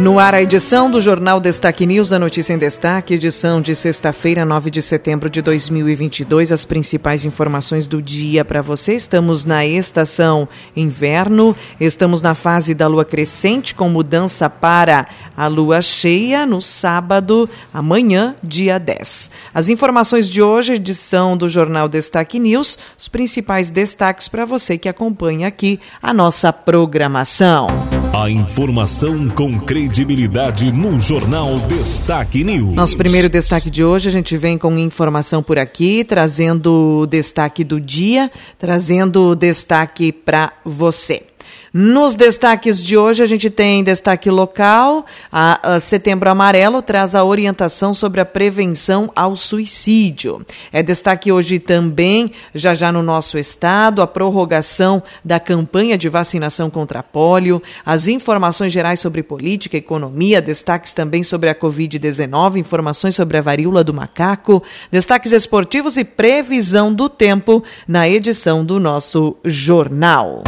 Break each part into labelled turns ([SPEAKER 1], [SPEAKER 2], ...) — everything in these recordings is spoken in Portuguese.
[SPEAKER 1] No ar, a edição do Jornal Destaque News, a notícia em destaque, edição de sexta-feira, 9 de setembro de 2022. As principais informações do dia para você. Estamos na estação inverno, estamos na fase da lua crescente, com mudança para a lua cheia no sábado, amanhã, dia 10. As informações de hoje, edição do Jornal Destaque News, os principais destaques para você que acompanha aqui a nossa programação.
[SPEAKER 2] A informação com credibilidade no Jornal Destaque News.
[SPEAKER 1] Nosso primeiro destaque de hoje, a gente vem com informação por aqui, trazendo o destaque do dia, trazendo o destaque para você. Nos destaques de hoje, a gente tem destaque local. A, a, Setembro Amarelo traz a orientação sobre a prevenção ao suicídio. É destaque hoje também, já já no nosso estado, a prorrogação da campanha de vacinação contra pólio, as informações gerais sobre política, economia, destaques também sobre a Covid-19, informações sobre a varíola do macaco, destaques esportivos e previsão do tempo na edição do nosso jornal.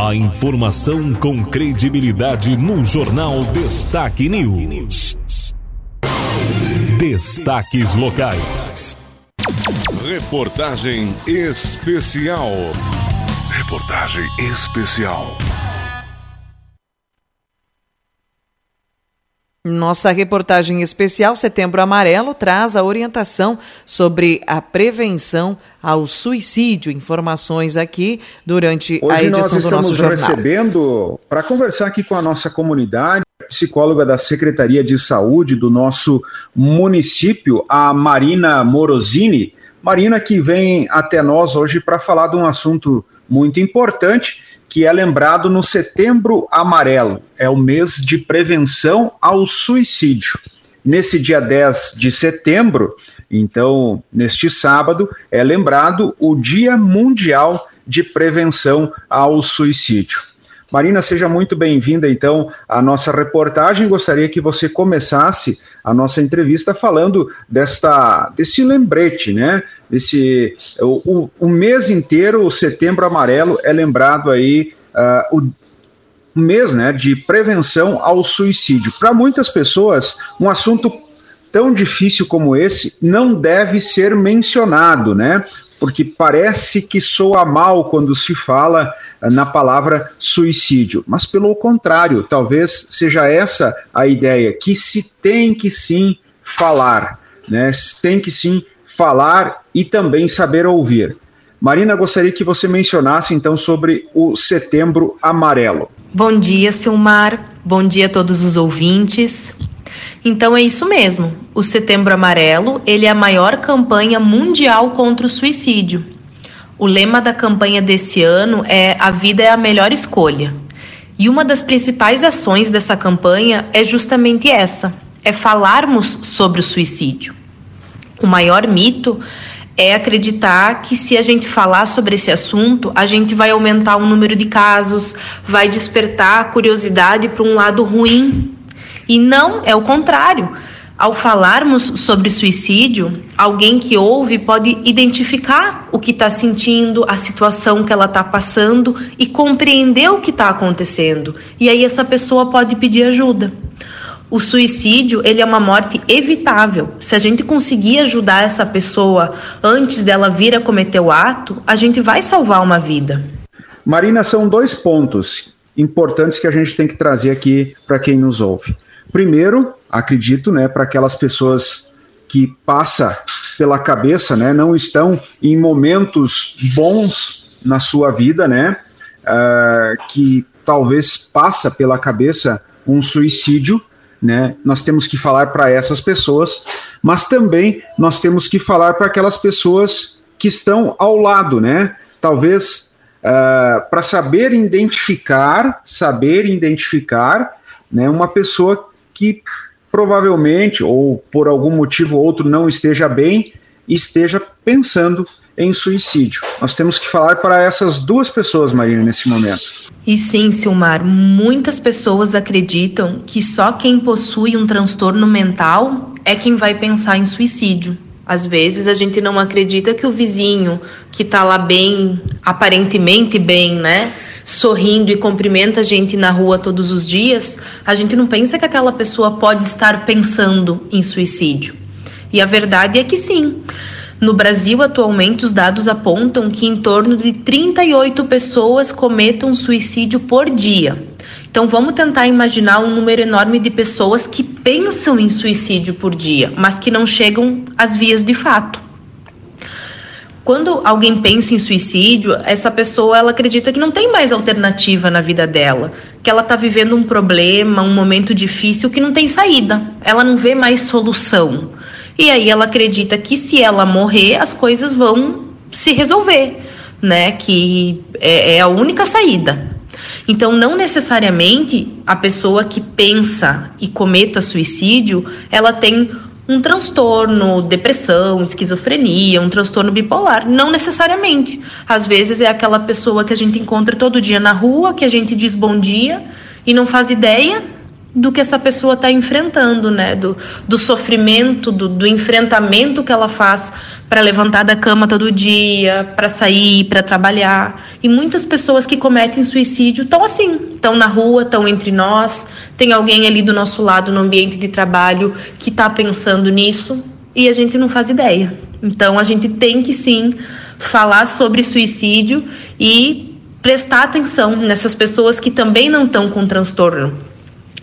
[SPEAKER 2] A informação com credibilidade no Jornal Destaque News. Destaques locais. Reportagem especial. Reportagem especial.
[SPEAKER 1] Nossa reportagem especial Setembro Amarelo traz a orientação sobre a prevenção ao suicídio. Informações aqui durante
[SPEAKER 3] Hoje
[SPEAKER 1] a edição do nosso jornal.
[SPEAKER 3] Hoje nós estamos recebendo para conversar aqui com a nossa comunidade, psicóloga da Secretaria de Saúde do nosso município, a Marina Morosini. Marina que vem até nós hoje para falar de um assunto muito importante que é lembrado no Setembro Amarelo, é o mês de prevenção ao suicídio. Nesse dia 10 de setembro, então, neste sábado, é lembrado o Dia Mundial de Prevenção ao Suicídio. Marina, seja muito bem-vinda, então, à nossa reportagem. Gostaria que você começasse a nossa entrevista falando desta, desse lembrete, né? Desse, o, o, o mês inteiro, o Setembro Amarelo, é lembrado aí uh, o mês né, de prevenção ao suicídio. Para muitas pessoas, um assunto tão difícil como esse não deve ser mencionado, né? Porque parece que soa mal quando se fala na palavra suicídio, mas pelo contrário, talvez seja essa a ideia, que se tem que sim falar, né? Tem que sim falar e também saber ouvir. Marina, gostaria que você mencionasse então sobre o Setembro Amarelo.
[SPEAKER 4] Bom dia, Silmar. Bom dia a todos os ouvintes. Então é isso mesmo. O Setembro Amarelo, ele é a maior campanha mundial contra o suicídio. O lema da campanha desse ano é A vida é a melhor escolha. E uma das principais ações dessa campanha é justamente essa: é falarmos sobre o suicídio. O maior mito é acreditar que se a gente falar sobre esse assunto, a gente vai aumentar o número de casos, vai despertar a curiosidade para um lado ruim. E não, é o contrário. Ao falarmos sobre suicídio, alguém que ouve pode identificar o que está sentindo, a situação que ela está passando e compreender o que está acontecendo. E aí essa pessoa pode pedir ajuda. O suicídio, ele é uma morte evitável. Se a gente conseguir ajudar essa pessoa antes dela vir a cometer o ato, a gente vai salvar uma vida.
[SPEAKER 3] Marina, são dois pontos importantes que a gente tem que trazer aqui para quem nos ouve. Primeiro, acredito, né, para aquelas pessoas que passa pela cabeça, né, não estão em momentos bons na sua vida, né, uh, que talvez passa pela cabeça um suicídio, né, nós temos que falar para essas pessoas, mas também nós temos que falar para aquelas pessoas que estão ao lado, né, talvez uh, para saber identificar, saber identificar, né, uma pessoa que provavelmente, ou por algum motivo ou outro, não esteja bem, esteja pensando em suicídio. Nós temos que falar para essas duas pessoas, Marina, nesse momento.
[SPEAKER 4] E sim, Silmar, muitas pessoas acreditam que só quem possui um transtorno mental é quem vai pensar em suicídio. Às vezes a gente não acredita que o vizinho que está lá bem, aparentemente bem, né? Sorrindo e cumprimenta a gente na rua todos os dias, a gente não pensa que aquela pessoa pode estar pensando em suicídio. E a verdade é que sim. No Brasil, atualmente, os dados apontam que em torno de 38 pessoas cometam suicídio por dia. Então vamos tentar imaginar um número enorme de pessoas que pensam em suicídio por dia, mas que não chegam às vias de fato. Quando alguém pensa em suicídio, essa pessoa ela acredita que não tem mais alternativa na vida dela, que ela está vivendo um problema, um momento difícil que não tem saída, ela não vê mais solução. E aí ela acredita que se ela morrer, as coisas vão se resolver, né? Que é, é a única saída. Então, não necessariamente a pessoa que pensa e cometa suicídio, ela tem um transtorno, depressão, esquizofrenia, um transtorno bipolar. Não necessariamente. Às vezes é aquela pessoa que a gente encontra todo dia na rua, que a gente diz bom dia e não faz ideia do que essa pessoa está enfrentando, né? Do, do sofrimento, do, do enfrentamento que ela faz para levantar da cama todo dia, para sair, para trabalhar. E muitas pessoas que cometem suicídio estão assim, estão na rua, estão entre nós. Tem alguém ali do nosso lado no ambiente de trabalho que está pensando nisso e a gente não faz ideia. Então a gente tem que sim falar sobre suicídio e prestar atenção nessas pessoas que também não estão com transtorno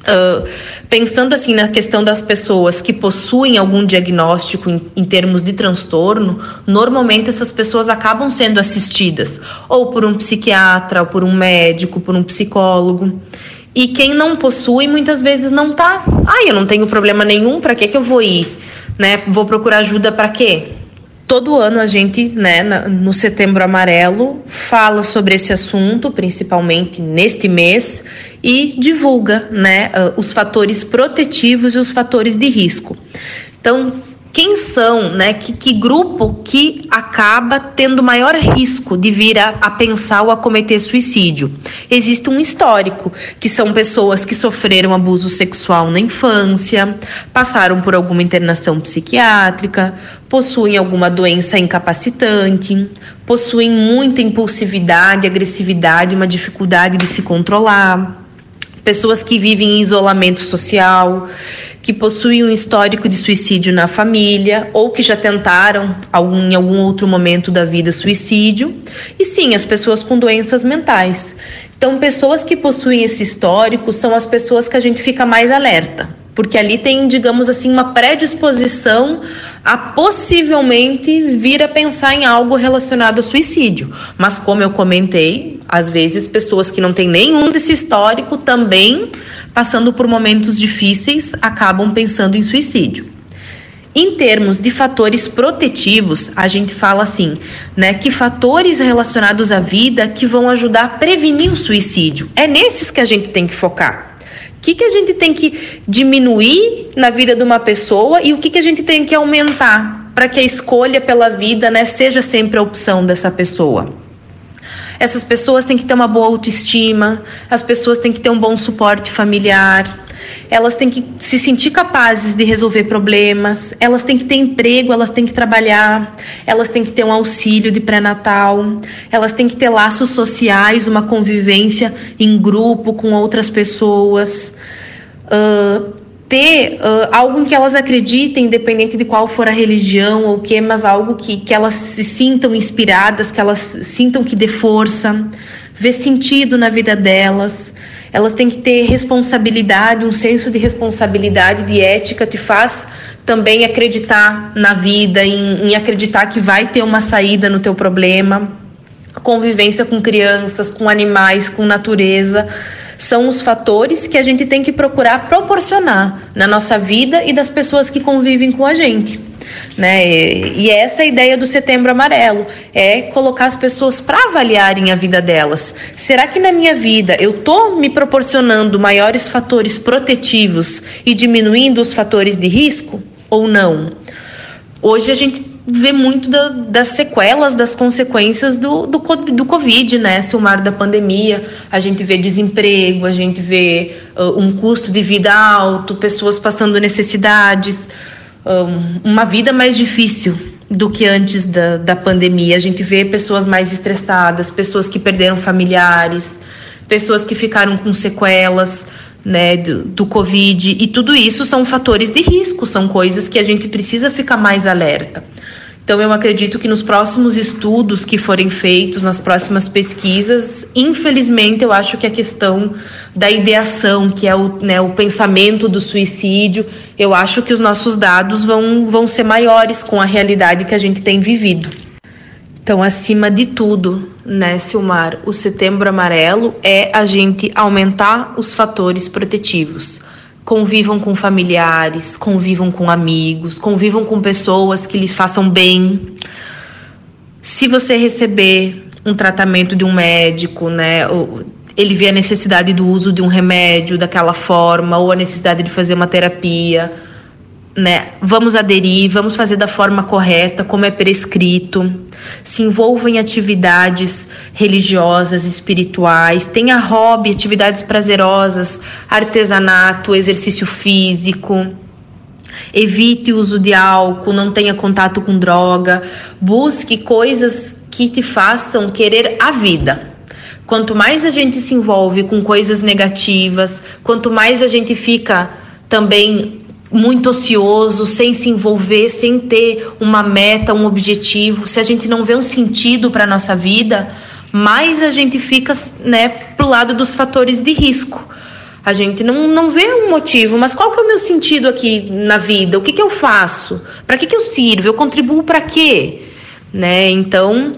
[SPEAKER 4] Uh, pensando assim na questão das pessoas que possuem algum diagnóstico em, em, termos de transtorno, normalmente essas pessoas acabam sendo assistidas ou por um psiquiatra, ou por um médico, por um psicólogo. E quem não possui muitas vezes não tá. Ah, eu não tenho problema nenhum, para que que eu vou ir? Né? Vou procurar ajuda para quê? Todo ano a gente, né, no Setembro Amarelo, fala sobre esse assunto, principalmente neste mês, e divulga, né, os fatores protetivos e os fatores de risco. Então, quem são, né? Que, que grupo que acaba tendo maior risco de vir a, a pensar ou a cometer suicídio? Existe um histórico, que são pessoas que sofreram abuso sexual na infância, passaram por alguma internação psiquiátrica, possuem alguma doença incapacitante, possuem muita impulsividade, agressividade, uma dificuldade de se controlar pessoas que vivem em isolamento social, que possuem um histórico de suicídio na família ou que já tentaram algum, em algum outro momento da vida suicídio, e sim, as pessoas com doenças mentais. Então, pessoas que possuem esse histórico são as pessoas que a gente fica mais alerta, porque ali tem, digamos assim, uma predisposição a possivelmente vir a pensar em algo relacionado ao suicídio. Mas como eu comentei, às vezes pessoas que não têm nenhum desse histórico também passando por momentos difíceis, acabam pensando em suicídio. Em termos de fatores protetivos, a gente fala assim, né, que fatores relacionados à vida que vão ajudar a prevenir o suicídio. É nesses que a gente tem que focar. O que, que a gente tem que diminuir na vida de uma pessoa e o que, que a gente tem que aumentar para que a escolha pela vida né, seja sempre a opção dessa pessoa. Essas pessoas têm que ter uma boa autoestima, as pessoas têm que ter um bom suporte familiar, elas têm que se sentir capazes de resolver problemas, elas têm que ter emprego, elas têm que trabalhar, elas têm que ter um auxílio de pré-natal, elas têm que ter laços sociais, uma convivência em grupo com outras pessoas. Uh, ter uh, algo em que elas acreditem, independente de qual for a religião ou o que, mas algo que, que elas se sintam inspiradas, que elas sintam que dê força, ver sentido na vida delas. Elas têm que ter responsabilidade, um senso de responsabilidade, de ética, te faz também acreditar na vida, em, em acreditar que vai ter uma saída no teu problema. Convivência com crianças, com animais, com natureza são os fatores que a gente tem que procurar proporcionar na nossa vida e das pessoas que convivem com a gente. Né? E essa é a ideia do Setembro Amarelo, é colocar as pessoas para avaliarem a vida delas. Será que na minha vida eu estou me proporcionando maiores fatores protetivos e diminuindo os fatores de risco ou não? Hoje a gente vê muito da, das sequelas, das consequências do, do, do Covid, né, Silmar, da pandemia. A gente vê desemprego, a gente vê uh, um custo de vida alto, pessoas passando necessidades, um, uma vida mais difícil do que antes da, da pandemia. A gente vê pessoas mais estressadas, pessoas que perderam familiares, pessoas que ficaram com sequelas né, do, do Covid, e tudo isso são fatores de risco, são coisas que a gente precisa ficar mais alerta. Então, eu acredito que nos próximos estudos que forem feitos, nas próximas pesquisas, infelizmente, eu acho que a questão da ideação, que é o, né, o pensamento do suicídio, eu acho que os nossos dados vão, vão ser maiores com a realidade que a gente tem vivido. Então, acima de tudo, né, Silmar, o setembro amarelo é a gente aumentar os fatores protetivos. Convivam com familiares, convivam com amigos, convivam com pessoas que lhe façam bem. Se você receber um tratamento de um médico, né, ele vê a necessidade do uso de um remédio daquela forma, ou a necessidade de fazer uma terapia, né? Vamos aderir, vamos fazer da forma correta, como é prescrito. Se envolva em atividades religiosas, espirituais, tenha hobby, atividades prazerosas, artesanato, exercício físico. Evite o uso de álcool, não tenha contato com droga, busque coisas que te façam querer a vida. Quanto mais a gente se envolve com coisas negativas, quanto mais a gente fica também muito ocioso, sem se envolver, sem ter uma meta, um objetivo, se a gente não vê um sentido para a nossa vida, mais a gente fica né, pro lado dos fatores de risco. A gente não, não vê um motivo, mas qual que é o meu sentido aqui na vida? O que, que eu faço? Para que, que eu sirvo? Eu contribuo para quê? Né? Então,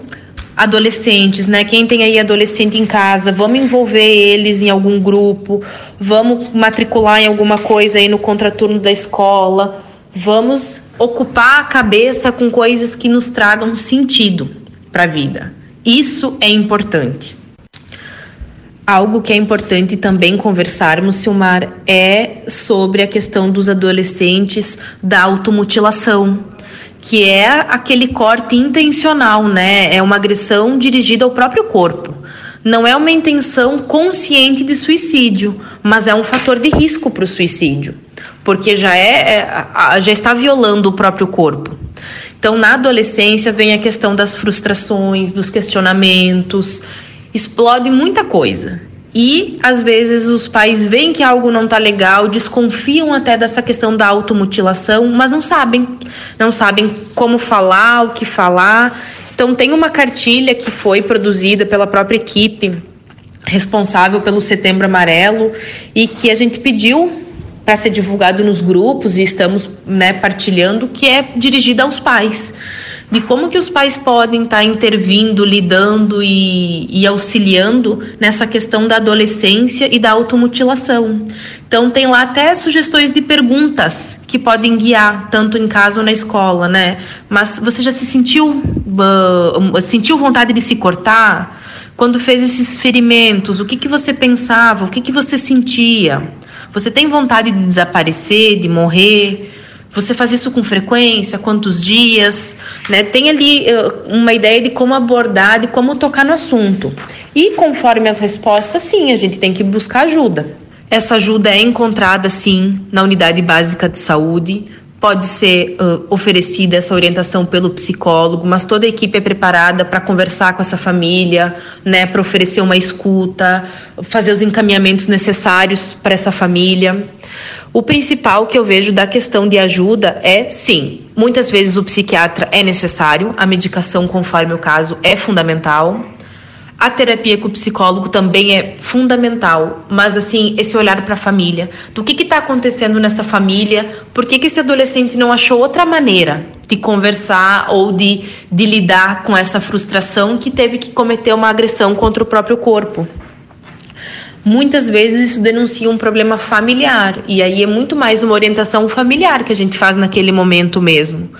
[SPEAKER 4] adolescentes, né? Quem tem aí adolescente em casa, vamos envolver eles em algum grupo, vamos matricular em alguma coisa aí no contraturno da escola, vamos ocupar a cabeça com coisas que nos tragam sentido para a vida. Isso é importante. Algo que é importante também conversarmos, Silmar, é sobre a questão dos adolescentes da automutilação que é aquele corte intencional, né? É uma agressão dirigida ao próprio corpo. Não é uma intenção consciente de suicídio, mas é um fator de risco para o suicídio, porque já é, é já está violando o próprio corpo. Então, na adolescência vem a questão das frustrações, dos questionamentos, explode muita coisa. E às vezes os pais veem que algo não está legal, desconfiam até dessa questão da automutilação, mas não sabem. Não sabem como falar, o que falar. Então tem uma cartilha que foi produzida pela própria equipe responsável pelo Setembro Amarelo e que a gente pediu para ser divulgado nos grupos e estamos né, partilhando, que é dirigida aos pais de como que os pais podem estar tá intervindo, lidando e, e, auxiliando nessa questão da adolescência e da automutilação. Então tem lá até sugestões de perguntas que podem guiar, tanto em casa ou na escola, né? Mas você já se sentiu, uh, sentiu vontade de se cortar? Quando fez esses ferimentos, o que, que você pensava? O que, que você sentia? Você tem vontade de desaparecer, de morrer? Você faz isso com frequência? Quantos dias? Né? Tem ali uh, uma ideia de como abordar, de como tocar no assunto. E conforme as respostas, sim, a gente tem que buscar ajuda. Essa ajuda é encontrada, sim, na unidade básica de saúde. Pode ser uh, oferecida essa orientação pelo psicólogo, mas toda a equipe é preparada para conversar com essa família, né, para oferecer uma escuta, fazer os encaminhamentos necessários para essa família. O principal que eu vejo da questão de ajuda é sim, muitas vezes o psiquiatra é necessário, a medicação, conforme o caso, é fundamental. A terapia com o psicólogo também é fundamental, mas assim, esse olhar para a família. Do que está acontecendo nessa família? Por que, que esse adolescente não achou outra maneira de conversar ou de, de lidar com essa frustração que teve que cometer uma agressão contra o próprio corpo? Muitas vezes isso denuncia um problema familiar e aí é muito mais uma orientação familiar que a gente faz naquele momento mesmo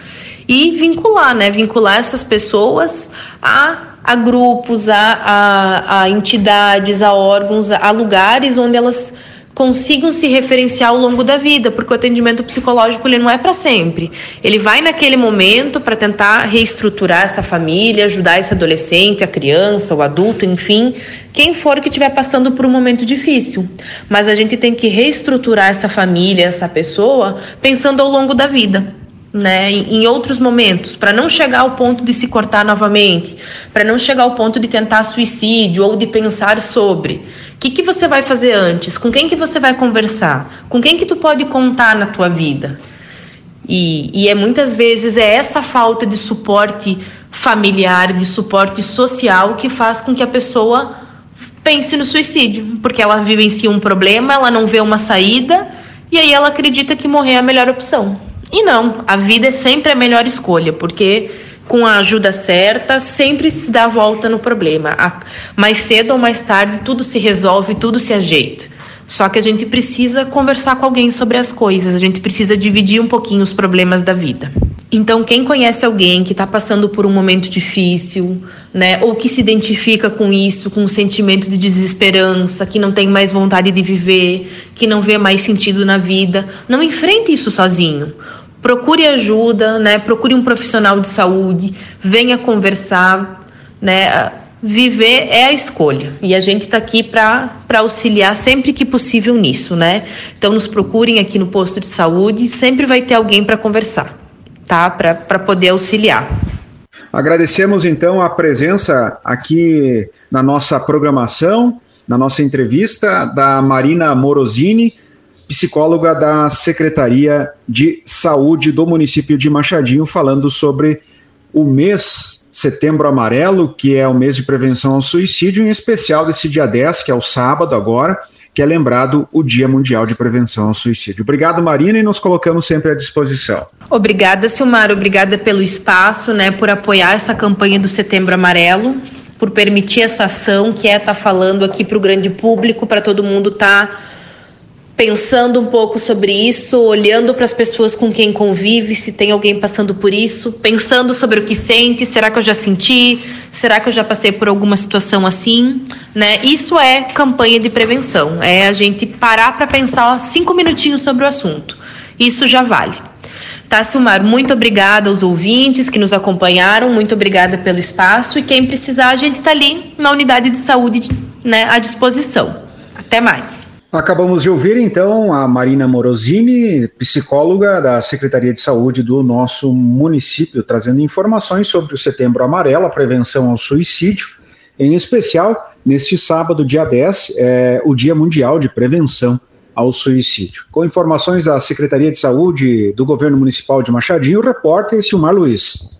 [SPEAKER 4] e vincular, né? Vincular essas pessoas a, a grupos, a, a, a entidades, a órgãos, a lugares onde elas consigam se referenciar ao longo da vida, porque o atendimento psicológico ele não é para sempre. Ele vai naquele momento para tentar reestruturar essa família, ajudar esse adolescente, a criança, o adulto, enfim, quem for que estiver passando por um momento difícil. Mas a gente tem que reestruturar essa família, essa pessoa, pensando ao longo da vida né, em outros momentos, para não chegar ao ponto de se cortar novamente, para não chegar ao ponto de tentar suicídio ou de pensar sobre. O que, que você vai fazer antes? Com quem que você vai conversar? Com quem que tu pode contar na tua vida? E, e é muitas vezes é essa falta de suporte familiar, de suporte social que faz com que a pessoa pense no suicídio, porque ela vivencia um problema, ela não vê uma saída e aí ela acredita que morrer é a melhor opção. E não, a vida é sempre a melhor escolha, porque com a ajuda certa, sempre se dá a volta no problema. Mais cedo ou mais tarde, tudo se resolve, tudo se ajeita. Só que a gente precisa conversar com alguém sobre as coisas, a gente precisa dividir um pouquinho os problemas da vida. Então, quem conhece alguém que está passando por um momento difícil, né, ou que se identifica com isso, com um sentimento de desesperança, que não tem mais vontade de viver, que não vê mais sentido na vida, não enfrente isso sozinho. Procure ajuda, né, procure um profissional de saúde, venha conversar, né, viver é a escolha e a gente está aqui para auxiliar sempre que possível nisso, né? Então nos procurem aqui no posto de saúde, sempre vai ter alguém para conversar tá? Para poder auxiliar.
[SPEAKER 3] Agradecemos então a presença aqui na nossa programação, na nossa entrevista, da Marina Morosini, psicóloga da Secretaria de Saúde do município de Machadinho, falando sobre o mês Setembro Amarelo, que é o mês de prevenção ao suicídio, em especial desse dia 10, que é o sábado agora, que é lembrado o Dia Mundial de Prevenção ao Suicídio. Obrigado, Marina, e nos colocamos sempre à disposição.
[SPEAKER 4] Obrigada, Silmar. Obrigada pelo espaço, né, por apoiar essa campanha do Setembro Amarelo, por permitir essa ação que é estar tá falando aqui para o grande público, para todo mundo estar. Tá pensando um pouco sobre isso, olhando para as pessoas com quem convive, se tem alguém passando por isso, pensando sobre o que sente, será que eu já senti? Será que eu já passei por alguma situação assim? Né? Isso é campanha de prevenção, é a gente parar para pensar cinco minutinhos sobre o assunto. Isso já vale. Tá, Silmar, muito obrigada aos ouvintes que nos acompanharam, muito obrigada pelo espaço e quem precisar, a gente está ali na unidade de saúde né, à disposição. Até mais.
[SPEAKER 3] Acabamos de ouvir então a Marina Morosini, psicóloga da Secretaria de Saúde do nosso município, trazendo informações sobre o Setembro Amarelo, a prevenção ao suicídio, em especial neste sábado, dia 10, é o Dia Mundial de Prevenção ao Suicídio. Com informações da Secretaria de Saúde do Governo Municipal de Machadinho, o repórter Silmar Luiz.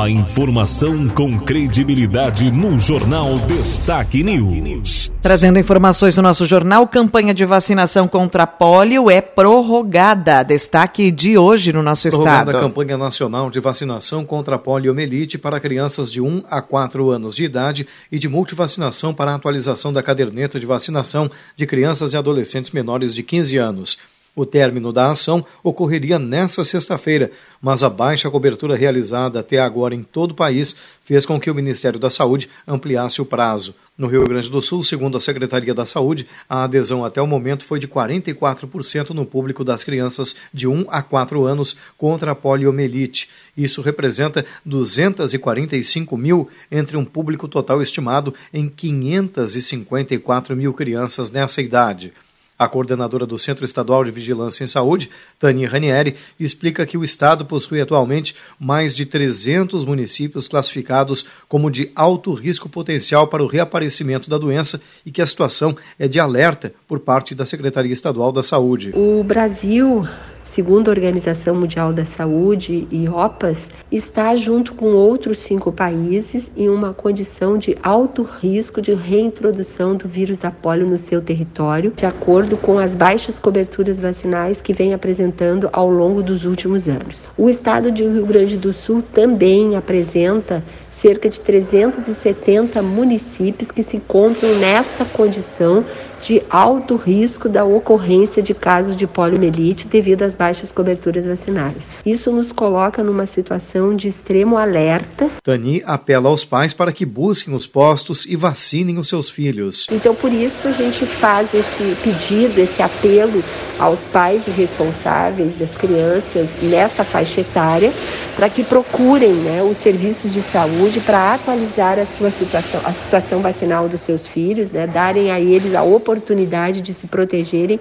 [SPEAKER 2] A informação com credibilidade no Jornal Destaque News.
[SPEAKER 1] Trazendo informações no nosso jornal, campanha de vacinação contra pólio é prorrogada. Destaque de hoje no nosso
[SPEAKER 5] prorrogada
[SPEAKER 1] estado.
[SPEAKER 5] a campanha nacional de vacinação contra a poliomielite para crianças de 1 a 4 anos de idade e de multivacinação para a atualização da caderneta de vacinação de crianças e adolescentes menores de 15 anos. O término da ação ocorreria nesta sexta-feira, mas a baixa cobertura realizada até agora em todo o país fez com que o Ministério da Saúde ampliasse o prazo. No Rio Grande do Sul, segundo a Secretaria da Saúde, a adesão até o momento foi de 44% no público das crianças de 1 a 4 anos contra a poliomielite. Isso representa 245 mil entre um público total estimado em 554 mil crianças nessa idade. A coordenadora do Centro Estadual de Vigilância em Saúde, Tânia Ranieri, explica que o Estado possui atualmente mais de 300 municípios classificados como de alto risco potencial para o reaparecimento da doença e que a situação é de alerta por parte da Secretaria Estadual da Saúde.
[SPEAKER 6] O Brasil segundo a Organização Mundial da Saúde e OPAS, está junto com outros cinco países em uma condição de alto risco de reintrodução do vírus da polio no seu território, de acordo com as baixas coberturas vacinais que vem apresentando ao longo dos últimos anos. O estado de Rio Grande do Sul também apresenta cerca de 370 municípios que se encontram nesta condição de alto risco da ocorrência de casos de poliomielite devido às baixas coberturas vacinais. Isso nos coloca numa situação de extremo alerta.
[SPEAKER 5] Tani apela aos pais para que busquem os postos e vacinem os seus filhos.
[SPEAKER 6] Então, por isso, a gente faz esse pedido, esse apelo aos pais responsáveis das crianças nessa faixa etária para que procurem né, os serviços de saúde para atualizar a sua situação, a situação vacinal dos seus filhos, né, darem a eles a oportunidade de se protegerem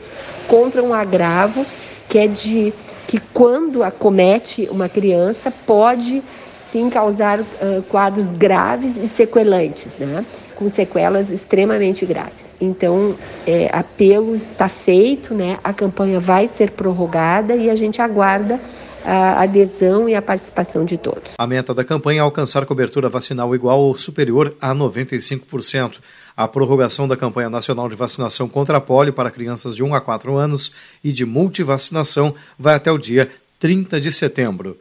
[SPEAKER 6] contra um agravo que é de que quando acomete uma criança pode sim causar uh, quadros graves e sequelantes, né? Com sequelas extremamente graves. Então, é, apelo está feito, né? a campanha vai ser prorrogada e a gente aguarda a adesão e a participação de todos.
[SPEAKER 5] A meta da campanha é alcançar cobertura vacinal igual ou superior a 95%. A prorrogação da campanha nacional de vacinação contra a polio para crianças de 1 a 4 anos e de multivacinação vai até o dia 30 de setembro.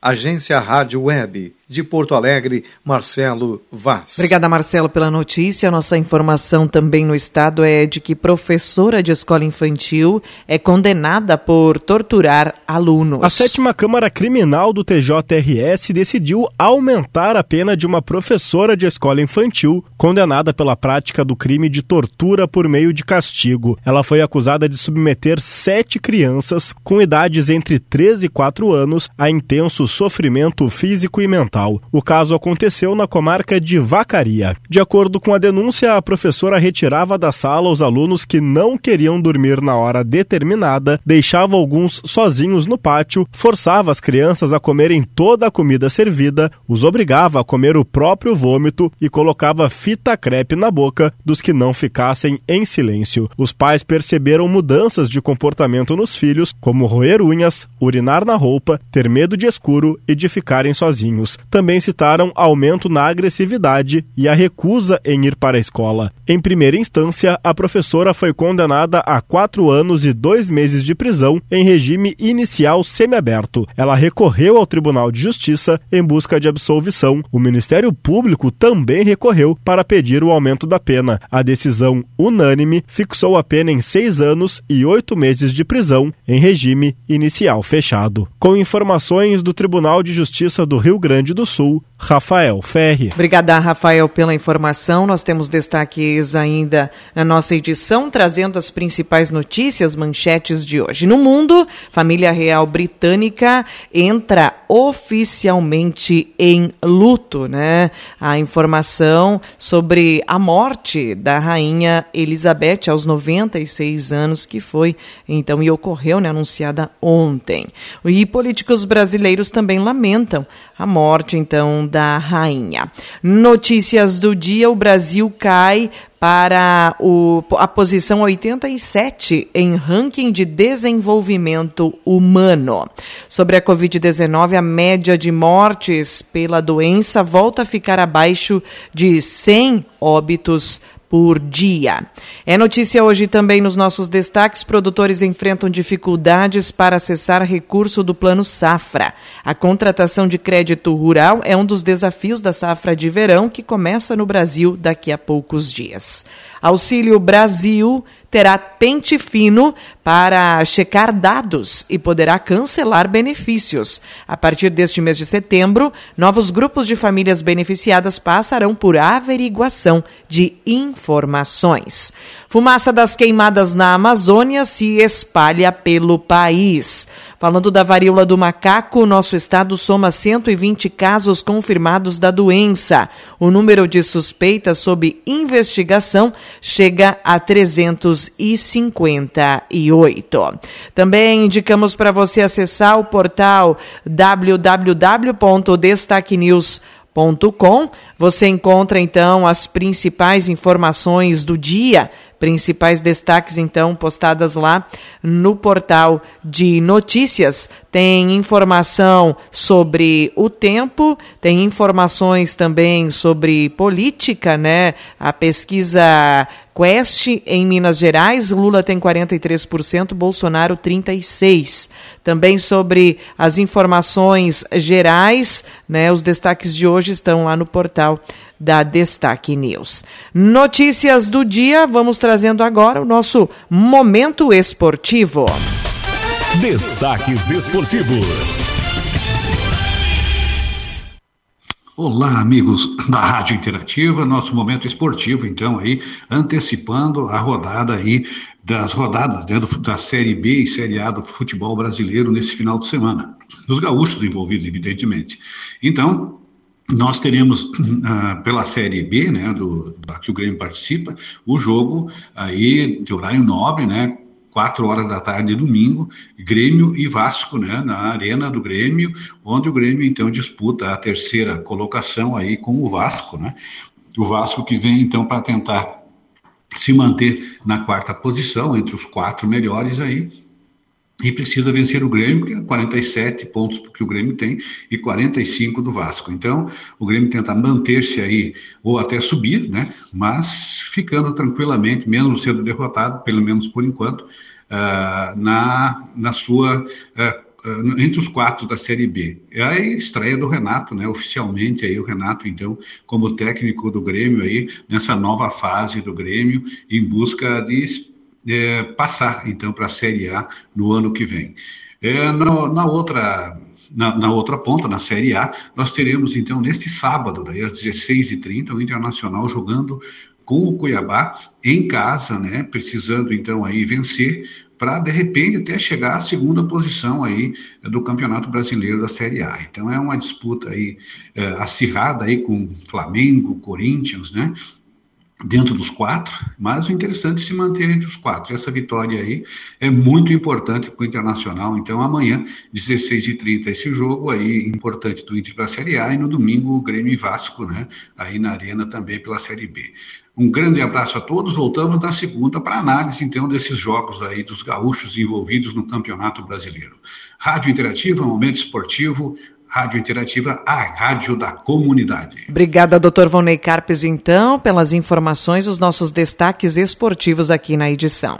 [SPEAKER 5] Agência Rádio Web de Porto Alegre, Marcelo Vaz.
[SPEAKER 1] Obrigada, Marcelo, pela notícia. Nossa informação também no estado é de que professora de escola infantil é condenada por torturar alunos.
[SPEAKER 7] A sétima Câmara Criminal do TJRS decidiu aumentar a pena de uma professora de escola infantil condenada pela prática do crime de tortura por meio de castigo. Ela foi acusada de submeter sete crianças com idades entre 13 e 4 anos a intenso sofrimento físico e mental. O caso aconteceu na comarca de Vacaria. De acordo com a denúncia, a professora retirava da sala os alunos que não queriam dormir na hora determinada, deixava alguns sozinhos no pátio, forçava as crianças a comerem toda a comida servida, os obrigava a comer o próprio vômito e colocava fita crepe na boca dos que não ficassem em silêncio. Os pais perceberam mudanças de comportamento nos filhos, como roer unhas, urinar na roupa, ter medo de escuro e de ficarem sozinhos também citaram aumento na agressividade e a recusa em ir para a escola. Em primeira instância, a professora foi condenada a quatro anos e dois meses de prisão em regime inicial semiaberto. Ela recorreu ao Tribunal de Justiça em busca de absolvição. O Ministério Público também recorreu para pedir o aumento da pena. A decisão unânime fixou a pena em seis anos e oito meses de prisão em regime inicial fechado. Com informações do Tribunal de Justiça do Rio Grande do do Sul, Rafael Ferri.
[SPEAKER 1] Obrigada, Rafael, pela informação. Nós temos destaques ainda na nossa edição, trazendo as principais notícias, manchetes de hoje. No mundo, família real britânica entra oficialmente em luto, né? A informação sobre a morte da rainha Elizabeth aos 96 anos, que foi então e ocorreu, né, anunciada ontem. E políticos brasileiros também lamentam a morte então da rainha. Notícias do dia: o Brasil cai para o, a posição 87 em ranking de desenvolvimento humano. Sobre a Covid-19, a média de mortes pela doença volta a ficar abaixo de 100 óbitos por dia. É notícia hoje também nos nossos destaques: produtores enfrentam dificuldades para acessar recurso do Plano Safra. A contratação de crédito rural é um dos desafios da safra de verão que começa no Brasil daqui a poucos dias. Auxílio Brasil terá pente fino para checar dados e poderá cancelar benefícios. A partir deste mês de setembro, novos grupos de famílias beneficiadas passarão por averiguação de informações. Fumaça das queimadas na Amazônia se espalha pelo país. Falando da varíola do macaco, nosso estado soma 120 casos confirmados da doença. O número de suspeitas sob investigação chega a 358. Também indicamos para você acessar o portal www.destaquenews.com. Você encontra então as principais informações do dia principais destaques, então, postadas lá no portal de notícias. Tem informação sobre o tempo, tem informações também sobre política, né? A pesquisa Quest em Minas Gerais, Lula tem 43%, Bolsonaro 36%. Também sobre as informações gerais, né? Os destaques de hoje estão lá no portal da Destaque News. Notícias do dia, vamos trazendo agora o nosso Momento Esportivo.
[SPEAKER 2] Destaques Esportivos.
[SPEAKER 8] Olá, amigos da Rádio Interativa, nosso momento esportivo, então, aí, antecipando a rodada aí, das rodadas né, da Série B e Série A do futebol brasileiro nesse final de semana. Dos gaúchos envolvidos, evidentemente. Então, nós teremos uh, pela Série B, né, do, da que o Grêmio participa, o jogo aí de horário nobre, né, quatro horas da tarde, domingo, Grêmio e Vasco, né, na arena do Grêmio, onde o Grêmio então disputa a terceira colocação aí com o Vasco, né? O Vasco que vem então para tentar se manter na quarta posição entre os quatro melhores aí e precisa vencer o Grêmio, que é 47 pontos que o Grêmio tem e 45 do Vasco. Então, o Grêmio tenta manter-se aí, ou até subir, né? mas ficando tranquilamente, mesmo sendo derrotado, pelo menos por enquanto, uh, na, na sua. Uh, entre os quatro da Série B. É a estreia do Renato, né? Oficialmente aí o Renato, então, como técnico do Grêmio aí, nessa nova fase do Grêmio, em busca de é, passar então para a Série A no ano que vem. É, na, na, outra na, na, outra ponta, na Série A, nós teremos então neste sábado, daí às 16h30, o Internacional jogando com o Cuiabá em casa, né, precisando então aí vencer para de repente até chegar à segunda posição aí do Campeonato Brasileiro da Série A. Então é uma disputa aí é, acirrada aí com Flamengo, Corinthians, né? Dentro dos quatro, mas o interessante é se manter entre os quatro. Essa vitória aí é muito importante para o Internacional. Então, amanhã, 16h30, esse jogo aí importante do Inter para a Série A e no domingo o Grêmio e Vasco, né? Aí na Arena também pela Série B. Um grande abraço a todos. Voltamos na segunda para análise, então, desses jogos aí dos gaúchos envolvidos no Campeonato Brasileiro. Rádio Interativa, Momento Esportivo, Rádio Interativa, a rádio da comunidade.
[SPEAKER 1] Obrigada, doutor Vonei Carpes, então, pelas informações, os nossos destaques esportivos aqui na edição.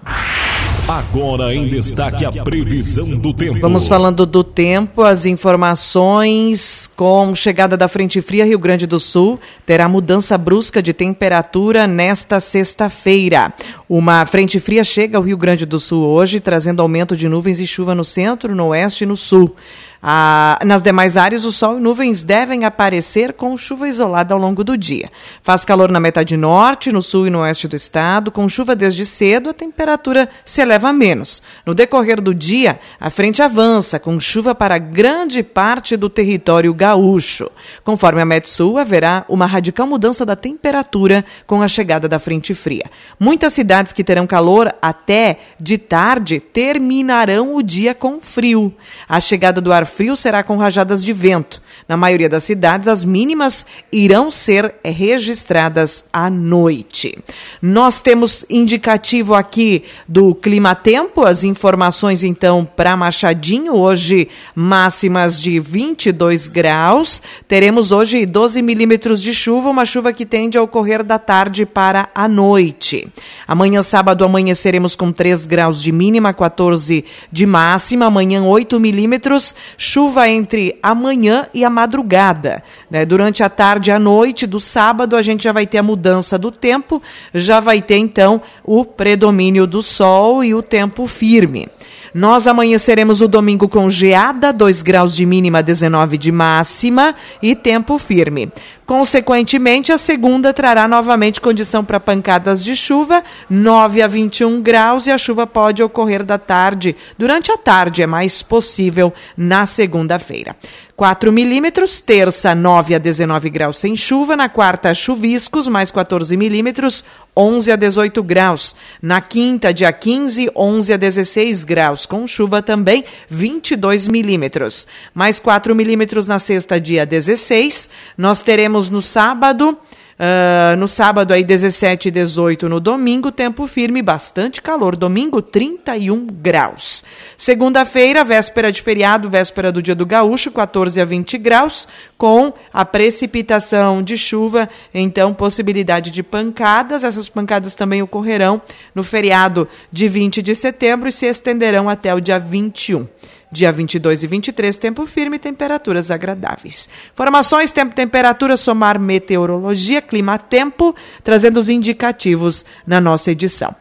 [SPEAKER 2] Agora em destaque a previsão do tempo.
[SPEAKER 1] Vamos falando do tempo, as informações com chegada da frente fria Rio Grande do Sul terá mudança brusca de temperatura nesta sexta-feira. Uma frente fria chega ao Rio Grande do Sul hoje, trazendo aumento de nuvens e chuva no centro, no oeste e no sul. Ah, nas demais áreas, o sol e nuvens devem aparecer com chuva isolada ao longo do dia. Faz calor na metade norte, no sul e no oeste do estado, com chuva desde cedo, a temperatura se eleva menos. No decorrer do dia, a frente avança, com chuva para grande parte do território gaúcho. Conforme a Metsul, haverá uma radical mudança da temperatura com a chegada da frente fria. Muitas cidades que terão calor até de tarde terminarão o dia com frio. A chegada do ar frio será com rajadas de vento. Na maioria das cidades, as mínimas irão ser registradas à noite. Nós temos indicativo aqui do clima-tempo, as informações então para Machadinho, hoje máximas de 22 graus. Teremos hoje 12 milímetros de chuva, uma chuva que tende a ocorrer da tarde para a noite. Amanhã, sábado, amanheceremos com 3 graus de mínima, 14 de máxima. Amanhã, 8 milímetros chuva entre amanhã e a madrugada. Né? Durante a tarde e a noite do sábado, a gente já vai ter a mudança do tempo, já vai ter então o predomínio do sol e o tempo firme. Nós amanheceremos o domingo com geada, 2 graus de mínima, 19 de máxima e tempo firme. Consequentemente, a segunda trará novamente condição para pancadas de chuva, 9 a 21 graus, e a chuva pode ocorrer da tarde. Durante a tarde é mais possível na segunda-feira. 4 milímetros, terça 9 a 19 graus sem chuva, na quarta chuviscos, mais 14 milímetros, 11 a 18 graus. Na quinta, dia 15, 11 a 16 graus, com chuva também, 22 milímetros. Mais 4 milímetros na sexta, dia 16. Nós teremos no sábado Uh, no sábado aí 17 e 18 no domingo, tempo firme, bastante calor. Domingo 31 graus. Segunda-feira, véspera de feriado, véspera do dia do gaúcho, 14 a 20 graus, com a precipitação de chuva, então possibilidade de pancadas. Essas pancadas também ocorrerão no feriado de 20 de setembro e se estenderão até o dia 21. Dia 22 e 23, tempo firme e temperaturas agradáveis. Informações, tempo, temperatura, somar meteorologia, clima, tempo, trazendo os indicativos na nossa edição.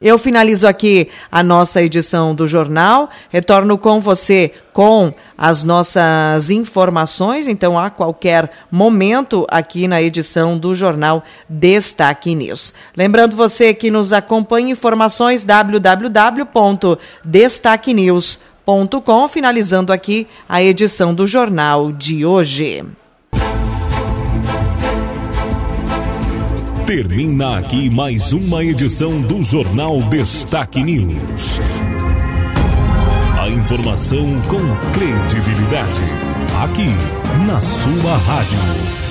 [SPEAKER 1] Eu finalizo aqui a nossa edição do jornal, retorno com você com as nossas informações, então a qualquer momento aqui na edição do jornal Destaque News. Lembrando você que nos acompanha informações www.destaquenews.com, finalizando aqui a edição do jornal de hoje.
[SPEAKER 2] Termina aqui mais uma edição do Jornal Destaque News. A informação com credibilidade. Aqui, na sua rádio.